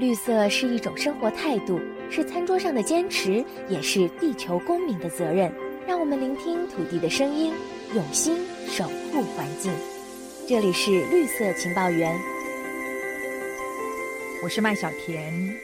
绿色是一种生活态度，是餐桌上的坚持，也是地球公民的责任。让我们聆听土地的声音，用心守护环境。这里是绿色情报员，我是麦小甜。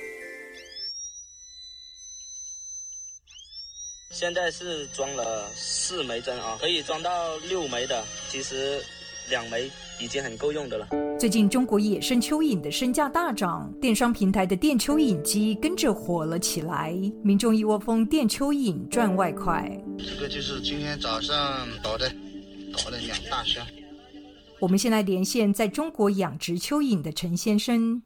现在是装了四枚针啊，可以装到六枚的。其实两枚已经很够用的了。最近中国野生蚯蚓的身价大涨，电商平台的电蚯蚓机跟着火了起来，民众一窝蜂电蚯蚓赚外快。这个就是今天早上搞的，搞了两大箱。我们现在连线在中国养殖蚯蚓的陈先生。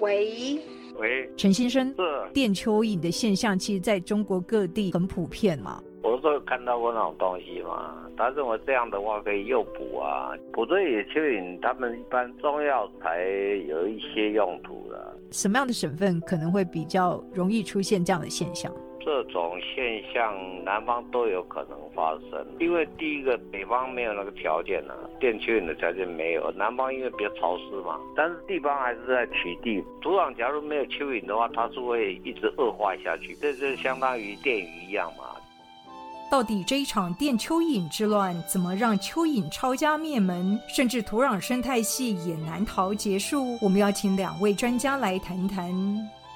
喂喂，陈先生，是电蚯蚓的现象，其实在中国各地很普遍嘛。我是看到过那种东西嘛，他认为这样的话可以诱捕啊，捕这野蚯蚓，他们一般中药材有一些用途的。什么样的省份可能会比较容易出现这样的现象？这种现象南方都有可能发生，因为第一个北方没有那个条件呢、电蚯蚓的条件没有，南方因为比较潮湿嘛，但是地方还是在取缔，土壤假如没有蚯蚓的话，它是会一直恶化下去，这就相当于电鱼一样嘛。到底这一场电蚯蚓之乱，怎么让蚯蚓抄家灭门，甚至土壤生态系也难逃结束？我们要请两位专家来谈谈。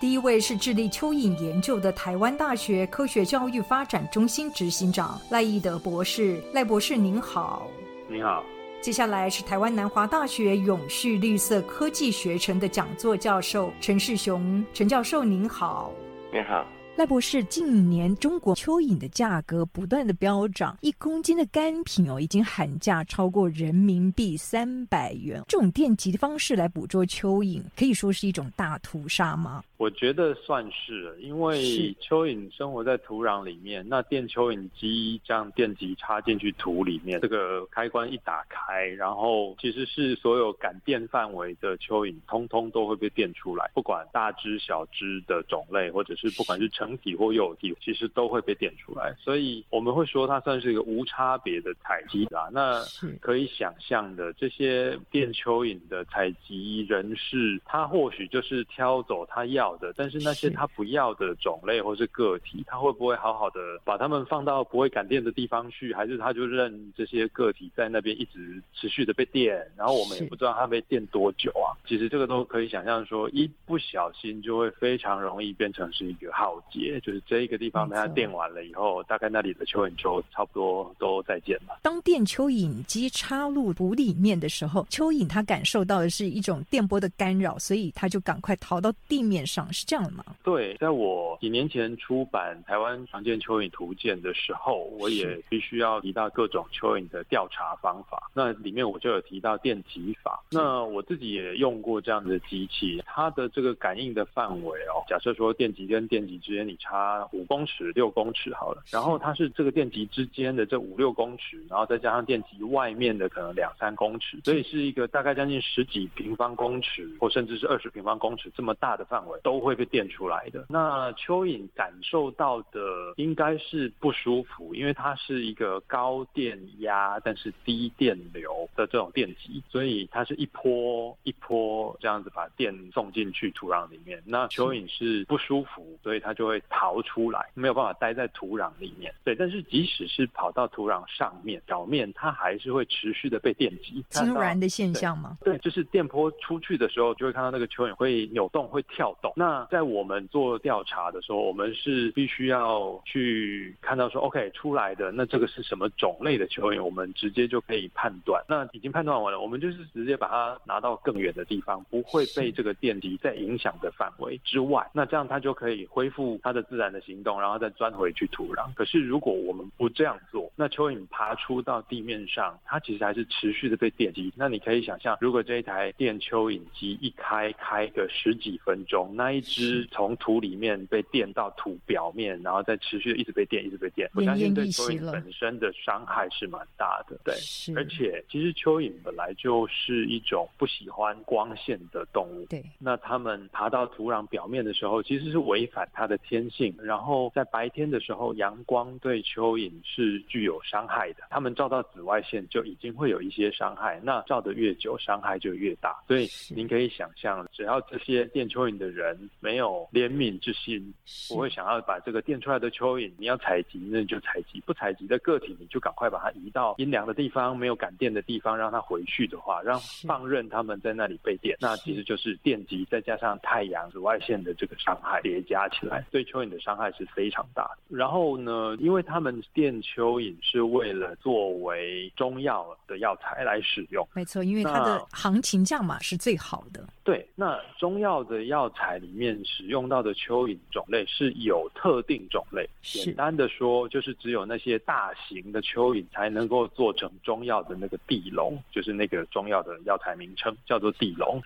第一位是致力蚯蚓研究的台湾大学科学教育发展中心执行长赖义德博士，赖博士您好。你好，接下来是台湾南华大学永续绿色科技学程的讲座教授陈世雄，陈教授您好。你好。赖博士，近年中国蚯蚓的价格不断的飙涨，一公斤的干品哦，已经喊价超过人民币三百元。这种电极的方式来捕捉蚯蚓，可以说是一种大屠杀吗？我觉得算是，因为蚯蚓生活在土壤里面，那电蚯蚓机将电极插进去土里面，这个开关一打开，然后其实是所有感电范围的蚯蚓，通通都会被电出来，不管大只小只的种类，或者是不管是成体或幼体，其实都会被电出来。所以我们会说它算是一个无差别的采集啦。那可以想象的，这些电蚯蚓的采集人士，他或许就是挑走他要的，但是那些他不要的种类或是个体，他会不会好好的把它们放到不会感电的地方去，还是他就任这些个体在那边一直持续的被电，然后我们也不知道他被电多久啊？其实这个都可以想象说，一不小心就会非常容易变成是一个浩劫，就是这一个地方被它电完了以后，大概那里的蚯蚓就差不多都再见了。当电蚯蚓机插入土里面的时候，蚯蚓它感受到的是一种电波的干扰，所以它就赶快逃到地面上，是这样的吗？对，在我几年前出版《台湾常见蚯蚓图鉴》的时候，我也必须要提到各种蚯蚓的调查方法。那里面我就有提到电极法。那我自己也用过这样的机器，它的这个感应的范围哦，假设说电极跟电极之间你差五公尺、六公尺好了，然后它是这个电极之间的这五六公尺，然后再加上电极外面的可能两三公尺，所以是一个大概将近十几平方公尺，或甚至是二十平方公尺这么大的范围都会被电出来的。那蚯蚓感受到的应该是不舒服，因为它是一个高电压但是低电流的这种电极，所以它是一波一波这样子把电送进去土壤里面。那蚯蚓是不舒服，所以它就会逃出来，没有办法待在土壤里面。对，但是即使是跑到土壤上面表面，它还是会持续的被电击。痉挛的现象吗？对，就是电波出去的时候，就会看到那个蚯蚓会扭动、会跳动。那在我们做调查的时候，我们是必须要去看到说，OK 出来的那这个是什么种类的蚯蚓，我们直接就可以判断。那已经判断完了，我们就是直接把它拿到更远的地方，不会被这个电击在影响的范围之外。那这样它就可以恢复它的自然的行动，然后再钻回去土壤。可是如果我们不这样做，那蚯蚓爬出到地面上，它其实还是持续的被电击。那你可以想象，如果这一台电蚯蚓机一开开个十几分钟，那一只从土里面被电到土表面，然后再持续的一直被电，一直被电，我相信对蚯蚓本身的伤害是蛮大的。对，而且其实蚯蚓本来就是一种不喜欢光线的动物。对，那它们爬到土壤表面的时候，其实是违反它的天性。然后在白天的时候，阳光对蚯蚓是具有伤害的，它们照到紫外线就已经会有一些伤害。那照得越久，伤害就越大。所以您可以想象，只要这些电蚯蚓的人没有怜悯之心，不会想要把这个电出来的蚯蚓，你要采集那就采集，不采集的个体你就赶快把它移到阴凉的地方，没有感电的地方，让它回去的话，让放任它们在那里被电，那其实就是电极再加上太阳紫外线的这个伤害叠加起来，对蚯蚓的伤害是非常大的。然后呢，因为他们电蚯蚓是为了作为中药的药材来使用，没错，因为它的行情价码是最好的。对，那中药的药材里面使用到的蚯蚓种类是有特定种类，简单的说，就是只有那些大型的蚯蚓才能够做成中药的那个地龙，就是那个中药的药材名称叫做地龙。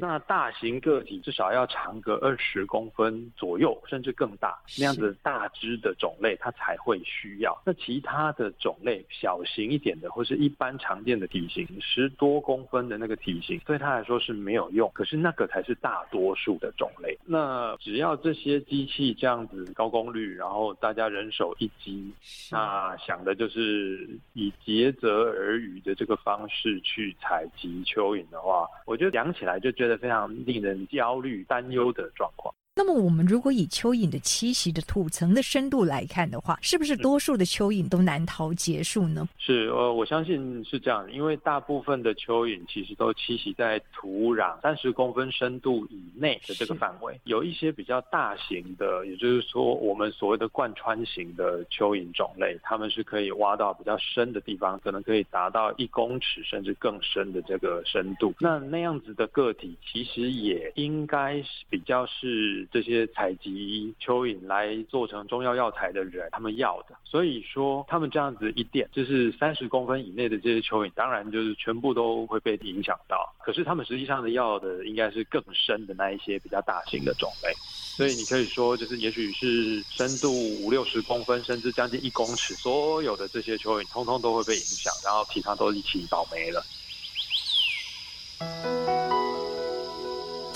那大型个体至少要长个二十公分左右，甚至更大，那样子大只的种类它才会需要。那其他的种类小型一点的，或是一般常见的体型，十多公分的那个体型，对它来说是没有用。可是那个才是大多数的种类。那只要这些机器这样子高功率，然后大家人手一机，那想的就是以竭泽而渔的这个方式去采集蚯蚓的话，我觉得讲起来就觉得非常令人焦虑、担忧的状况。那么，我们如果以蚯蚓的栖息的土层的深度来看的话，是不是多数的蚯蚓都难逃结束呢？是，呃，我相信是这样，因为大部分的蚯蚓其实都栖息在土壤三十公分深度以内的这个范围。有一些比较大型的，也就是说我们所谓的贯穿型的蚯蚓种类，它们是可以挖到比较深的地方，可能可以达到一公尺甚至更深的这个深度。那那样子的个体，其实也应该是比较是。这些采集蚯蚓来做成中药药材的人，他们要的，所以说他们这样子一点，就是三十公分以内的这些蚯蚓，当然就是全部都会被影响到。可是他们实际上的要的应该是更深的那一些比较大型的种类，所以你可以说，就是也许是深度五六十公分，甚至将近一公尺，所有的这些蚯蚓通通都会被影响，然后其他都一起倒霉了。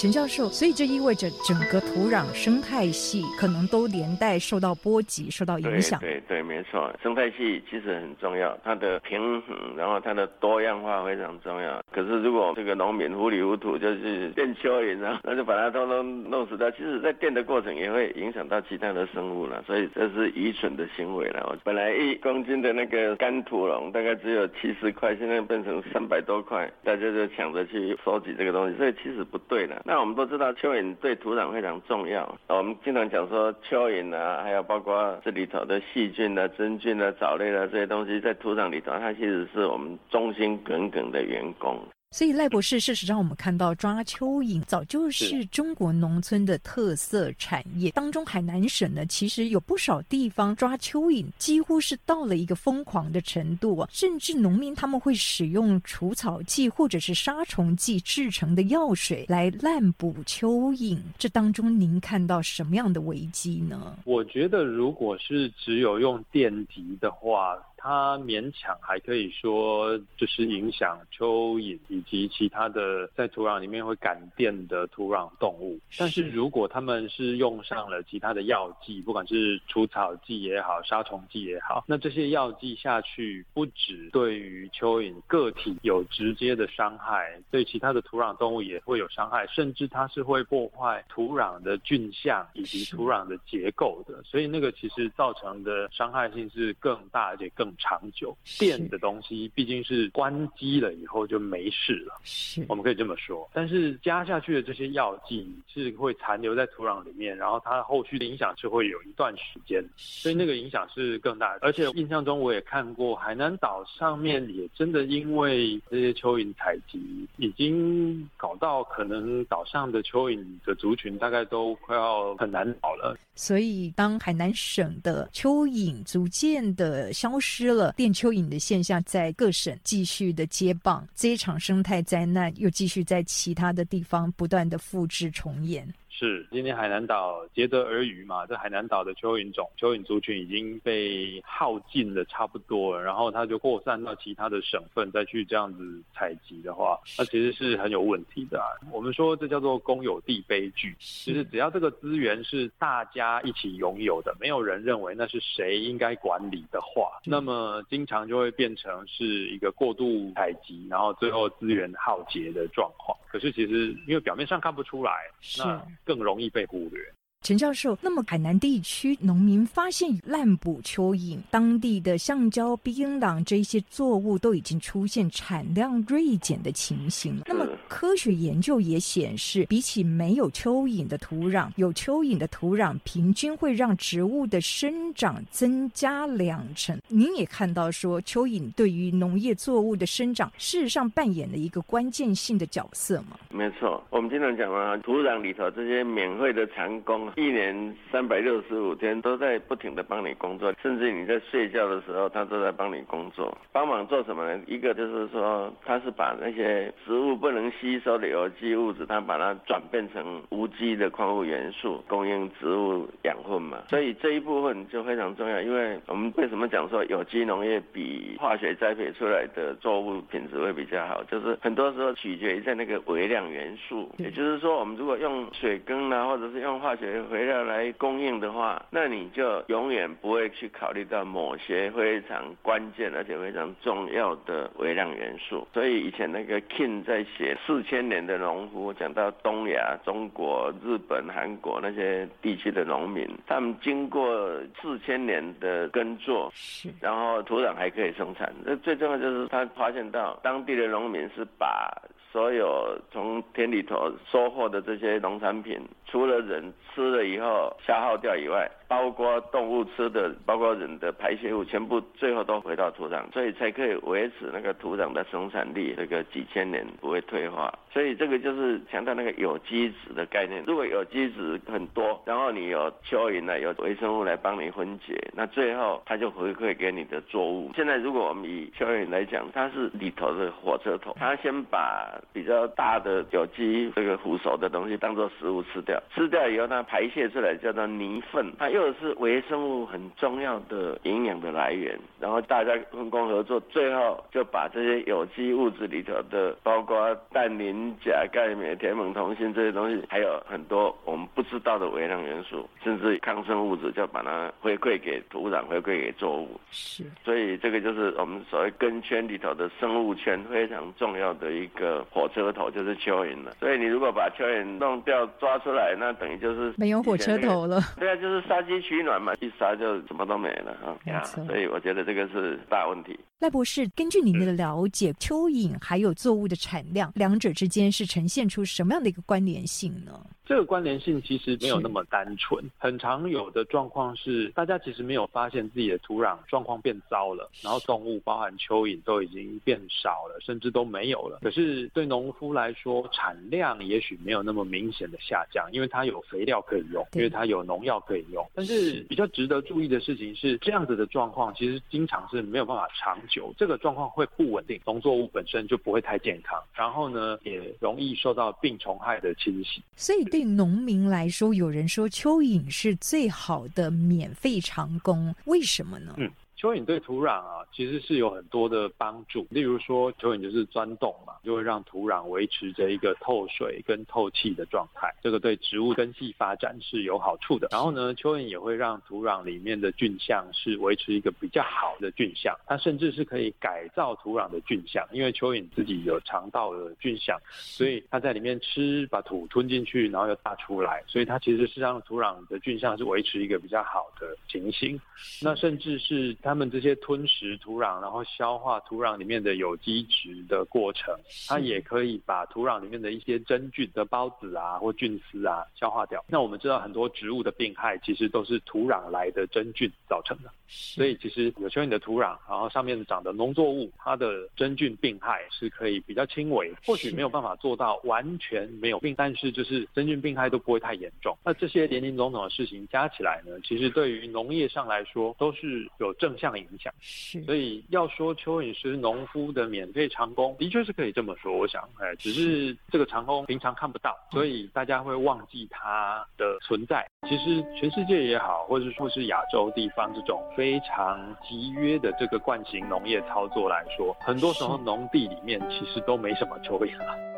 陈教授，所以这意味着整个土壤生态系可能都连带受到波及、受到影响。对对，没错，生态系其实很重要，它的平衡，然后它的多样化非常重要。可是如果这个农民糊里糊涂就是电蚯蚓啊，那就把它通通弄死掉。其实，在电的过程也会影响到其他的生物了，所以这是愚蠢的行为了。本来一公斤的那个干土龙大概只有七十块，现在变成三百多块，大家就抢着去收集这个东西，所以其实不对的。那我们都知道蚯蚓对土壤非常重要。我们经常讲说蚯蚓啊，还有包括这里头的细菌啊、真菌啊、藻类啊这些东西，在土壤里头，它其实是我们忠心耿耿的员工。所以赖博士，事实上我们看到抓蚯蚓早就是中国农村的特色产业。当中海南省呢，其实有不少地方抓蚯蚓几乎是到了一个疯狂的程度啊，甚至农民他们会使用除草剂或者是杀虫剂制成的药水来滥捕蚯蚓。这当中您看到什么样的危机呢？我觉得，如果是只有用电极的话。它勉强还可以说，就是影响蚯蚓以及其他的在土壤里面会感电的土壤动物。但是如果他们是用上了其他的药剂，不管是除草剂也好、杀虫剂也好，那这些药剂下去，不止对于蚯蚓个体有直接的伤害，对其他的土壤动物也会有伤害，甚至它是会破坏土壤的菌相以及土壤的结构的。所以那个其实造成的伤害性是更大而且更。长久电的东西毕竟是关机了以后就没事了，是我们可以这么说。但是加下去的这些药剂是会残留在土壤里面，然后它后续的影响是会有一段时间，所以那个影响是更大的。而且印象中我也看过海南岛上面也真的因为这些蚯蚓采集，已经搞到可能岛上的蚯蚓的族群大概都快要很难找了。所以当海南省的蚯蚓逐渐的消失。了电蚯蚓的现象在各省继续的接棒，这一场生态灾难又继续在其他的地方不断的复制重演。是，今天海南岛竭泽而渔嘛，这海南岛的蚯蚓种、蚯蚓族群已经被耗尽的差不多了，然后它就扩散到其他的省份，再去这样子采集的话，那其实是很有问题的。我们说这叫做公有地悲剧，就是只要这个资源是大家一起拥有的，没有人认为那是谁应该管理的话，那么经常就会变成是一个过度采集，然后最后资源耗竭的状况。可是其实因为表面上看不出来，那更容易被忽略。陈教授，那么海南地区农民发现滥捕蚯蚓，当地的橡胶、槟榔这些作物都已经出现产量锐减的情形。那么科学研究也显示，比起没有蚯蚓的土壤，有蚯蚓的土壤平均会让植物的生长增加两成。您也看到说，蚯蚓对于农业作物的生长，事实上扮演了一个关键性的角色吗？没错，我们经常讲啊，土壤里头这些免费的长工。一年三百六十五天都在不停的帮你工作，甚至你在睡觉的时候，他都在帮你工作。帮忙做什么呢？一个就是说，他是把那些植物不能吸收的有机物质，他把它转变成无机的矿物元素，供应植物养分嘛。所以这一部分就非常重要。因为我们为什么讲说有机农业比化学栽培出来的作物品质会比较好？就是很多时候取决于在那个微量元素。也就是说，我们如果用水耕啊，或者是用化学肥料来供应的话，那你就永远不会去考虑到某些非常关键而且非常重要的微量元素。所以以前那个 King 在写四千年的农夫，讲到东亚、中国、日本、韩国那些地区的农民，他们经过四千年的耕作，然后土壤还可以生产。那最重要就是他发现到当地的农民是把。所有从田里头收获的这些农产品，除了人吃了以后消耗掉以外，包括动物吃的，包括人的排泄物，全部最后都回到土壤，所以才可以维持那个土壤的生产力，这个几千年不会退化。所以这个就是强调那个有机质的概念。如果有机质很多，然后你有蚯蚓呢，有微生物来帮你分解，那最后它就回馈给你的作物。现在如果我们以蚯蚓来讲，它是里头的火车头，它先把比较大的有机这个腐熟的东西当做食物吃掉，吃掉以后它排泄出来叫做泥粪，它又又是微生物很重要的营养的来源，然后大家分工合作，最后就把这些有机物质里头的，包括氮、磷、钾、钙、镁、铁、锰、铜、锌这些东西，还有很多我们不知道的微量元素，甚至抗生物质，就把它回馈给土壤，回馈给作物。是，所以这个就是我们所谓根圈里头的生物圈非常重要的一个火车头，就是蚯蚓了。所以你如果把蚯蚓弄掉抓出来，那等于就是没有火车头了。对啊，就是杀。取暖嘛，一烧就什么都没了啊！所以我觉得这个是大问题。赖博士，根据您的了解，蚯蚓还有作物的产量，两者之间是呈现出什么样的一个关联性呢？这个关联性其实没有那么单纯。很常有的状况是，大家其实没有发现自己的土壤状况变糟了，然后动物，包含蚯蚓，都已经变少了，甚至都没有了。可是对农夫来说，产量也许没有那么明显的下降，因为它有肥料可以用，因为它有农药可以用。但是比较值得注意的事情是，这样子的状况其实经常是没有办法长久，这个状况会不稳定，农作物本身就不会太健康，然后呢，也容易受到病虫害的侵袭。所以对对农民来说，有人说蚯蚓是最好的免费长工，为什么呢？嗯。蚯蚓对土壤啊，其实是有很多的帮助。例如说，蚯蚓就是钻洞嘛，就会让土壤维持着一个透水跟透气的状态，这个对植物根系发展是有好处的。然后呢，蚯蚓也会让土壤里面的菌相是维持一个比较好的菌相，它甚至是可以改造土壤的菌相，因为蚯蚓自己有肠道的菌相，所以它在里面吃，把土吞进去，然后又大出来，所以它其实是让土壤的菌相是维持一个比较好的情形。那甚至是它。他们这些吞食土壤，然后消化土壤里面的有机质的过程，它也可以把土壤里面的一些真菌的孢子啊或菌丝啊消化掉。那我们知道很多植物的病害其实都是土壤来的真菌造成的，所以其实有时候你的土壤，然后上面长的农作物，它的真菌病害是可以比较轻微，或许没有办法做到完全没有病，但是就是真菌病害都不会太严重。那这些林林总总的事情加起来呢，其实对于农业上来说都是有正。向影响。是，所以要说蚯蚓是农夫的免费长工，的确是可以这么说。我想，哎，只是这个长工平常看不到，所以大家会忘记它的存在。其实全世界也好，或者说是亚洲地方这种非常集约的这个惯性农业操作来说，很多时候农地里面其实都没什么蚯蚓了。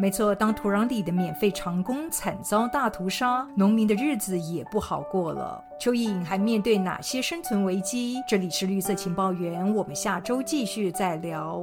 没错，当土壤里的免费长工惨遭大屠杀，农民的日子也不好过了。蚯蚓还面对哪些生存危机？这里是绿色情报员，我们下周继续再聊。